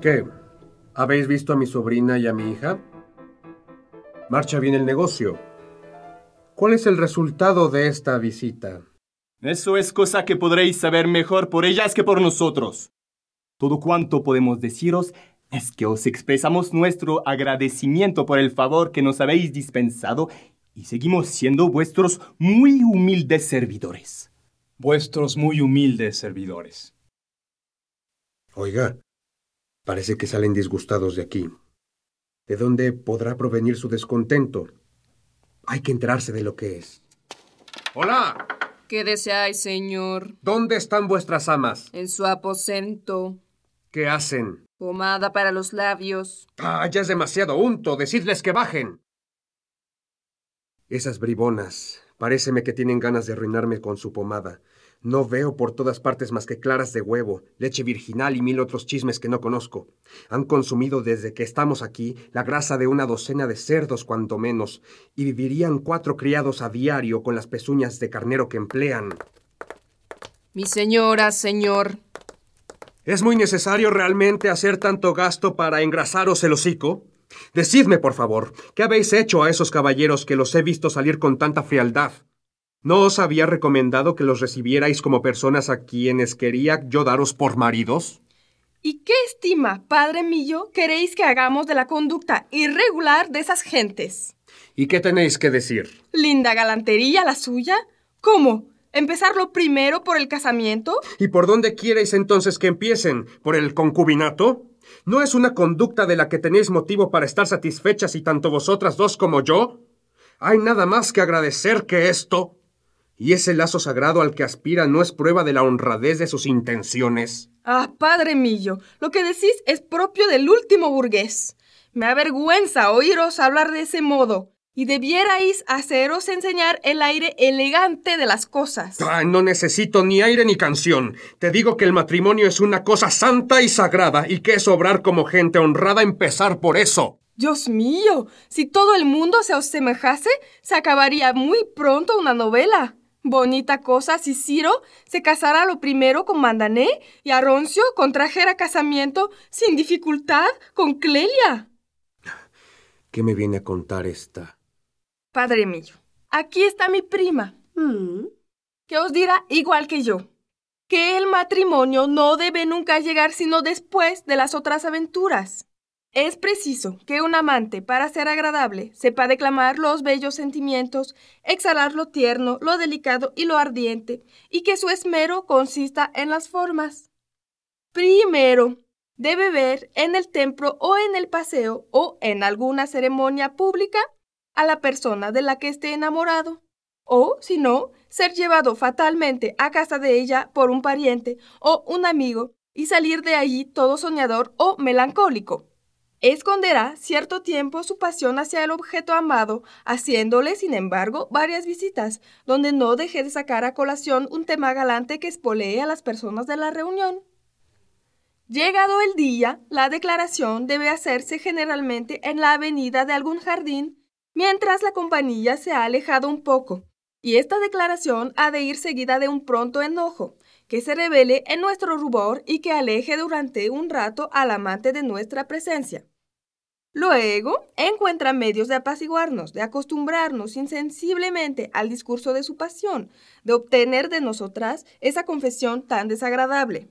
¿Qué? ¿Habéis visto a mi sobrina y a mi hija? Marcha bien el negocio. ¿Cuál es el resultado de esta visita? Eso es cosa que podréis saber mejor por ellas que por nosotros. Todo cuanto podemos deciros es que os expresamos nuestro agradecimiento por el favor que nos habéis dispensado y seguimos siendo vuestros muy humildes servidores. Vuestros muy humildes servidores. Oiga, parece que salen disgustados de aquí. ¿De dónde podrá provenir su descontento? Hay que enterarse de lo que es. ¡Hola! ¿Qué deseáis, señor? ¿Dónde están vuestras amas? En su aposento. ¿Qué hacen? Pomada para los labios. Ah, ya es demasiado unto. Decidles que bajen. Esas bribonas. Paréceme que tienen ganas de arruinarme con su pomada. No veo por todas partes más que claras de huevo, leche virginal y mil otros chismes que no conozco. Han consumido desde que estamos aquí la grasa de una docena de cerdos cuanto menos, y vivirían cuatro criados a diario con las pezuñas de carnero que emplean. Mi señora, señor. ¿Es muy necesario realmente hacer tanto gasto para engrasaros el hocico? Decidme, por favor, ¿qué habéis hecho a esos caballeros que los he visto salir con tanta frialdad? ¿No os había recomendado que los recibierais como personas a quienes quería yo daros por maridos? ¿Y qué estima, padre mío, queréis que hagamos de la conducta irregular de esas gentes? ¿Y qué tenéis que decir? ¿Linda galantería la suya? ¿Cómo? ¿Empezarlo primero por el casamiento? ¿Y por dónde quieres entonces que empiecen? ¿Por el concubinato? ¿No es una conducta de la que tenéis motivo para estar satisfechas y tanto vosotras dos como yo? ¿Hay nada más que agradecer que esto? ¿Y ese lazo sagrado al que aspira no es prueba de la honradez de sus intenciones? Ah, padre mío, lo que decís es propio del último burgués. Me avergüenza oíros hablar de ese modo, y debierais haceros enseñar el aire elegante de las cosas. Ah, no necesito ni aire ni canción. Te digo que el matrimonio es una cosa santa y sagrada, y que es obrar como gente honrada empezar por eso. Dios mío, si todo el mundo se os semejase, se acabaría muy pronto una novela. Bonita cosa si Ciro se casara lo primero con Mandané y Aroncio contrajera casamiento sin dificultad con Clelia. ¿Qué me viene a contar esta? Padre mío, aquí está mi prima, Mm. que os dirá igual que yo, que el matrimonio no debe nunca llegar sino después de las otras aventuras. Es preciso que un amante, para ser agradable, sepa declamar los bellos sentimientos, exhalar lo tierno, lo delicado y lo ardiente, y que su esmero consista en las formas. Primero, debe ver en el templo o en el paseo o en alguna ceremonia pública a la persona de la que esté enamorado, o, si no, ser llevado fatalmente a casa de ella por un pariente o un amigo y salir de allí todo soñador o melancólico. Esconderá cierto tiempo su pasión hacia el objeto amado, haciéndole, sin embargo, varias visitas, donde no deje de sacar a colación un tema galante que espolee a las personas de la reunión. Llegado el día, la declaración debe hacerse generalmente en la avenida de algún jardín, mientras la compañía se ha alejado un poco, y esta declaración ha de ir seguida de un pronto enojo, que se revele en nuestro rubor y que aleje durante un rato al amante de nuestra presencia. Luego, encuentra medios de apaciguarnos, de acostumbrarnos insensiblemente al discurso de su pasión, de obtener de nosotras esa confesión tan desagradable.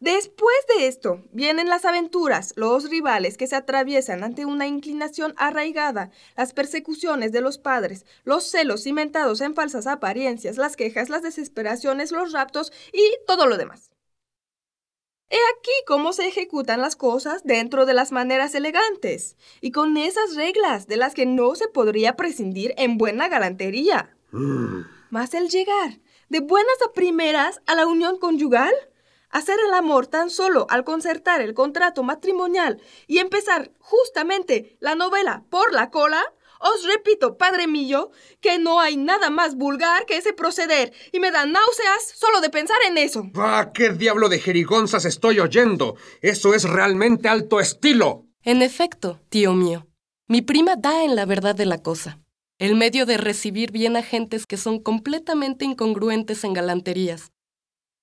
Después de esto, vienen las aventuras, los rivales que se atraviesan ante una inclinación arraigada, las persecuciones de los padres, los celos cimentados en falsas apariencias, las quejas, las desesperaciones, los raptos y todo lo demás. He aquí cómo se ejecutan las cosas dentro de las maneras elegantes y con esas reglas de las que no se podría prescindir en buena galantería. Mas el llegar de buenas a primeras a la unión conyugal, hacer el amor tan solo al concertar el contrato matrimonial y empezar justamente la novela por la cola, os repito, padre mío, que no hay nada más vulgar que ese proceder y me da náuseas solo de pensar en eso. ¡Ah, qué diablo de jerigonzas estoy oyendo! Eso es realmente alto estilo. En efecto, tío mío, mi prima da en la verdad de la cosa. El medio de recibir bien a gentes que son completamente incongruentes en galanterías.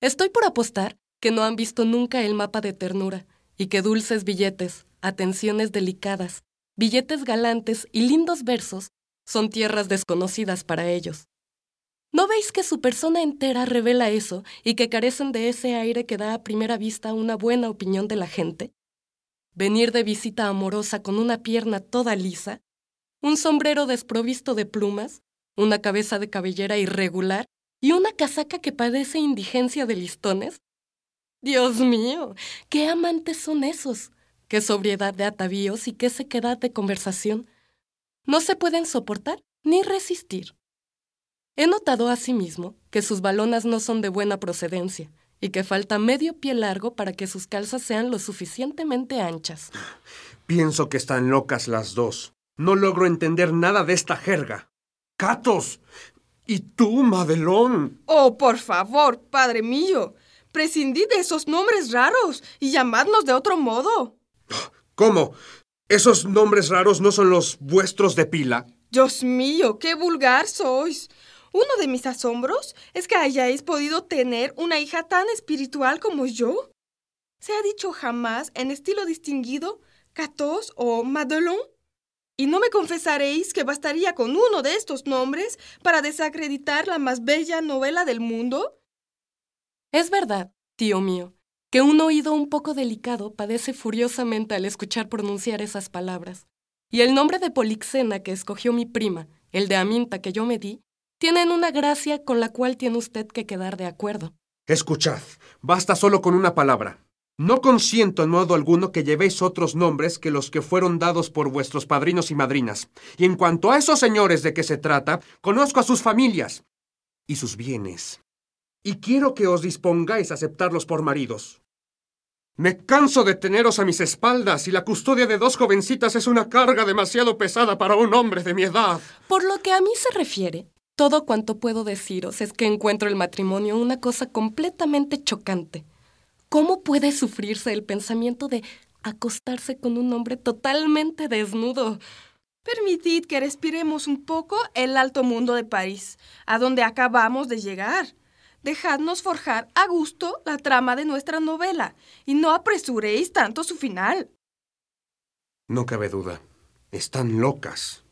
Estoy por apostar que no han visto nunca el mapa de ternura y que dulces billetes, atenciones delicadas, billetes galantes y lindos versos son tierras desconocidas para ellos. ¿No veis que su persona entera revela eso y que carecen de ese aire que da a primera vista una buena opinión de la gente? Venir de visita amorosa con una pierna toda lisa, un sombrero desprovisto de plumas, una cabeza de cabellera irregular y una casaca que padece indigencia de listones? Dios mío, qué amantes son esos, qué sobriedad de atavíos y qué sequedad de conversación. No se pueden soportar ni resistir. He notado asimismo que sus balonas no son de buena procedencia y que falta medio pie largo para que sus calzas sean lo suficientemente anchas. Pienso que están locas las dos. No logro entender nada de esta jerga. ¡Catos! ¿Y tú, Madelón? Oh, por favor, padre mío. Prescindid de esos nombres raros y llamadnos de otro modo. ¿Cómo? ¿Esos nombres raros no son los vuestros de pila? Dios mío, qué vulgar sois. Uno de mis asombros es que hayáis podido tener una hija tan espiritual como yo. ¿Se ha dicho jamás en estilo distinguido Catos o Madelon? ¿Y no me confesaréis que bastaría con uno de estos nombres para desacreditar la más bella novela del mundo? Es verdad, tío mío, que un oído un poco delicado padece furiosamente al escuchar pronunciar esas palabras. Y el nombre de Polixena que escogió mi prima, el de Aminta que yo me di, tienen una gracia con la cual tiene usted que quedar de acuerdo. Escuchad, basta solo con una palabra. No consiento en modo alguno que llevéis otros nombres que los que fueron dados por vuestros padrinos y madrinas. Y en cuanto a esos señores de que se trata, conozco a sus familias y sus bienes. Y quiero que os dispongáis a aceptarlos por maridos. Me canso de teneros a mis espaldas y la custodia de dos jovencitas es una carga demasiado pesada para un hombre de mi edad. Por lo que a mí se refiere, todo cuanto puedo deciros es que encuentro el matrimonio una cosa completamente chocante. ¿Cómo puede sufrirse el pensamiento de acostarse con un hombre totalmente desnudo? Permitid que respiremos un poco el alto mundo de París, a donde acabamos de llegar. Dejadnos forjar a gusto la trama de nuestra novela y no apresuréis tanto su final. No cabe duda. Están locas.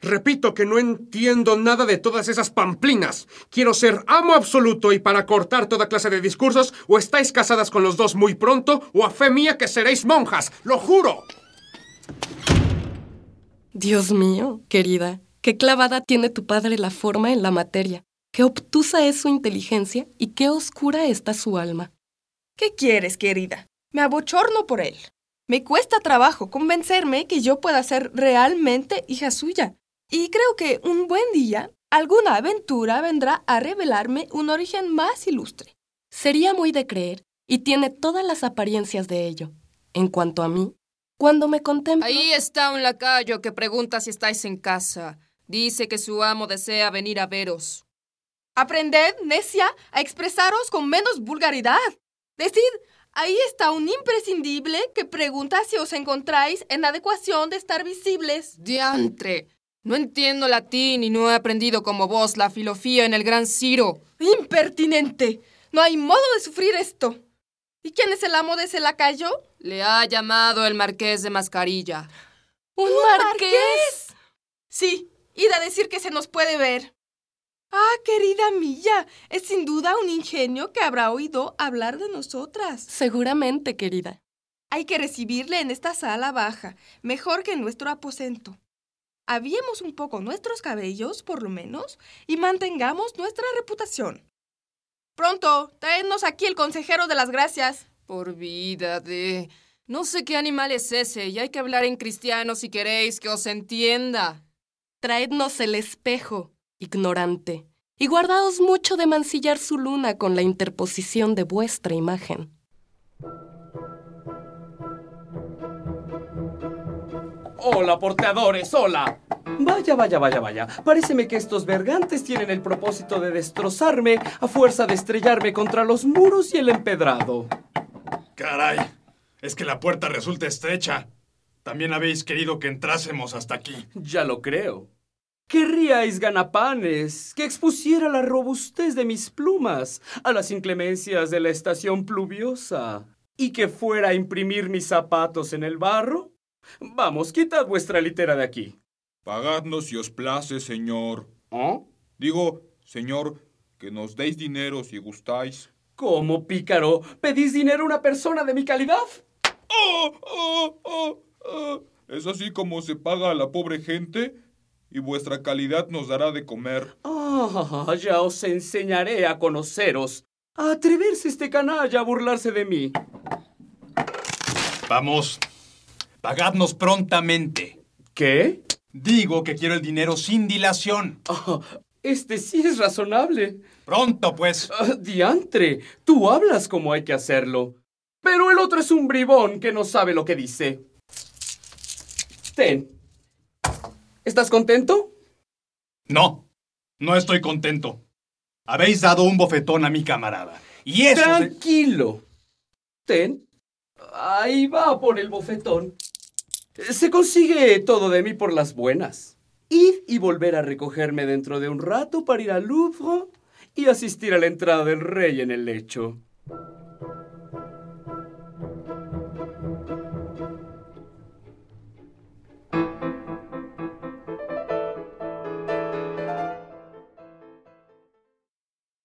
Repito que no entiendo nada de todas esas pamplinas. Quiero ser amo absoluto y para cortar toda clase de discursos, o estáis casadas con los dos muy pronto, o a fe mía que seréis monjas. ¡Lo juro! Dios mío, querida, qué clavada tiene tu padre la forma en la materia, qué obtusa es su inteligencia y qué oscura está su alma. ¿Qué quieres, querida? Me abochorno por él. Me cuesta trabajo convencerme que yo pueda ser realmente hija suya. Y creo que un buen día, alguna aventura vendrá a revelarme un origen más ilustre. Sería muy de creer, y tiene todas las apariencias de ello. En cuanto a mí, cuando me contemplo... Ahí está un lacayo que pregunta si estáis en casa. Dice que su amo desea venir a veros. Aprended, necia, a expresaros con menos vulgaridad. Decid, Ahí está un imprescindible que pregunta si os encontráis en adecuación de estar visibles. Diantre. No entiendo latín y no he aprendido como vos la filofía en el gran Ciro. ¡Impertinente! No hay modo de sufrir esto. ¿Y quién es el amo de ese lacayo? Le ha llamado el marqués de Mascarilla. ¿Un, marqués? Sí, id a decir que se nos puede ver. Ah, querida mía, es sin duda un ingenio que habrá oído hablar de nosotras. Seguramente, querida. Hay que recibirle en esta sala baja, mejor que en nuestro aposento. Aviemos un poco nuestros cabellos, por lo menos, y mantengamos nuestra reputación. Pronto, traednos aquí el consejero de las gracias. Por vida de... No sé qué animal es ese, y hay que hablar en cristiano si queréis que os entienda. Traednos el espejo ignorante, y guardaos mucho de mancillar su luna con la interposición de vuestra imagen. Hola, porteadores, hola. Vaya, vaya, vaya, vaya. Paréceme que estos vergantes tienen el propósito de destrozarme a fuerza de estrellarme contra los muros y el empedrado. Caray, es que la puerta resulta estrecha. También habéis querido que entrásemos hasta aquí. Ya lo creo. Querríais, ganapanes, que expusiera la robustez de mis plumas a las inclemencias de la estación pluviosa. ¿Y que fuera a imprimir mis zapatos en el barro? Vamos, quitad vuestra litera de aquí. Pagadnos si os place, señor. ¿Oh? Digo, señor, que nos deis dinero si gustáis. ¿Cómo, pícaro? ¿Pedís dinero a una persona de mi calidad? ¡Oh, oh, oh, oh! ¿Es así como se paga a la pobre gente? Y vuestra calidad nos dará de comer. Ah, ya os enseñaré a conoceros. A atreverse este canalla a burlarse de mí. Vamos. Pagadnos prontamente. ¿Qué? Digo que quiero el dinero sin dilación. Ah, este sí es razonable. Pronto, pues. Ah, diantre, tú hablas como hay que hacerlo. Pero el otro es un bribón que no sabe lo que dice. Ten. ¿Estás contento? No, no estoy contento. Habéis dado un bofetón a mi camarada. Y eso... se- Tranquilo. Ten. Ahí va por el bofetón. Se consigue todo de mí por las buenas. Id y volver a recogerme dentro de un rato para ir al Louvre y asistir a la entrada del rey en el lecho.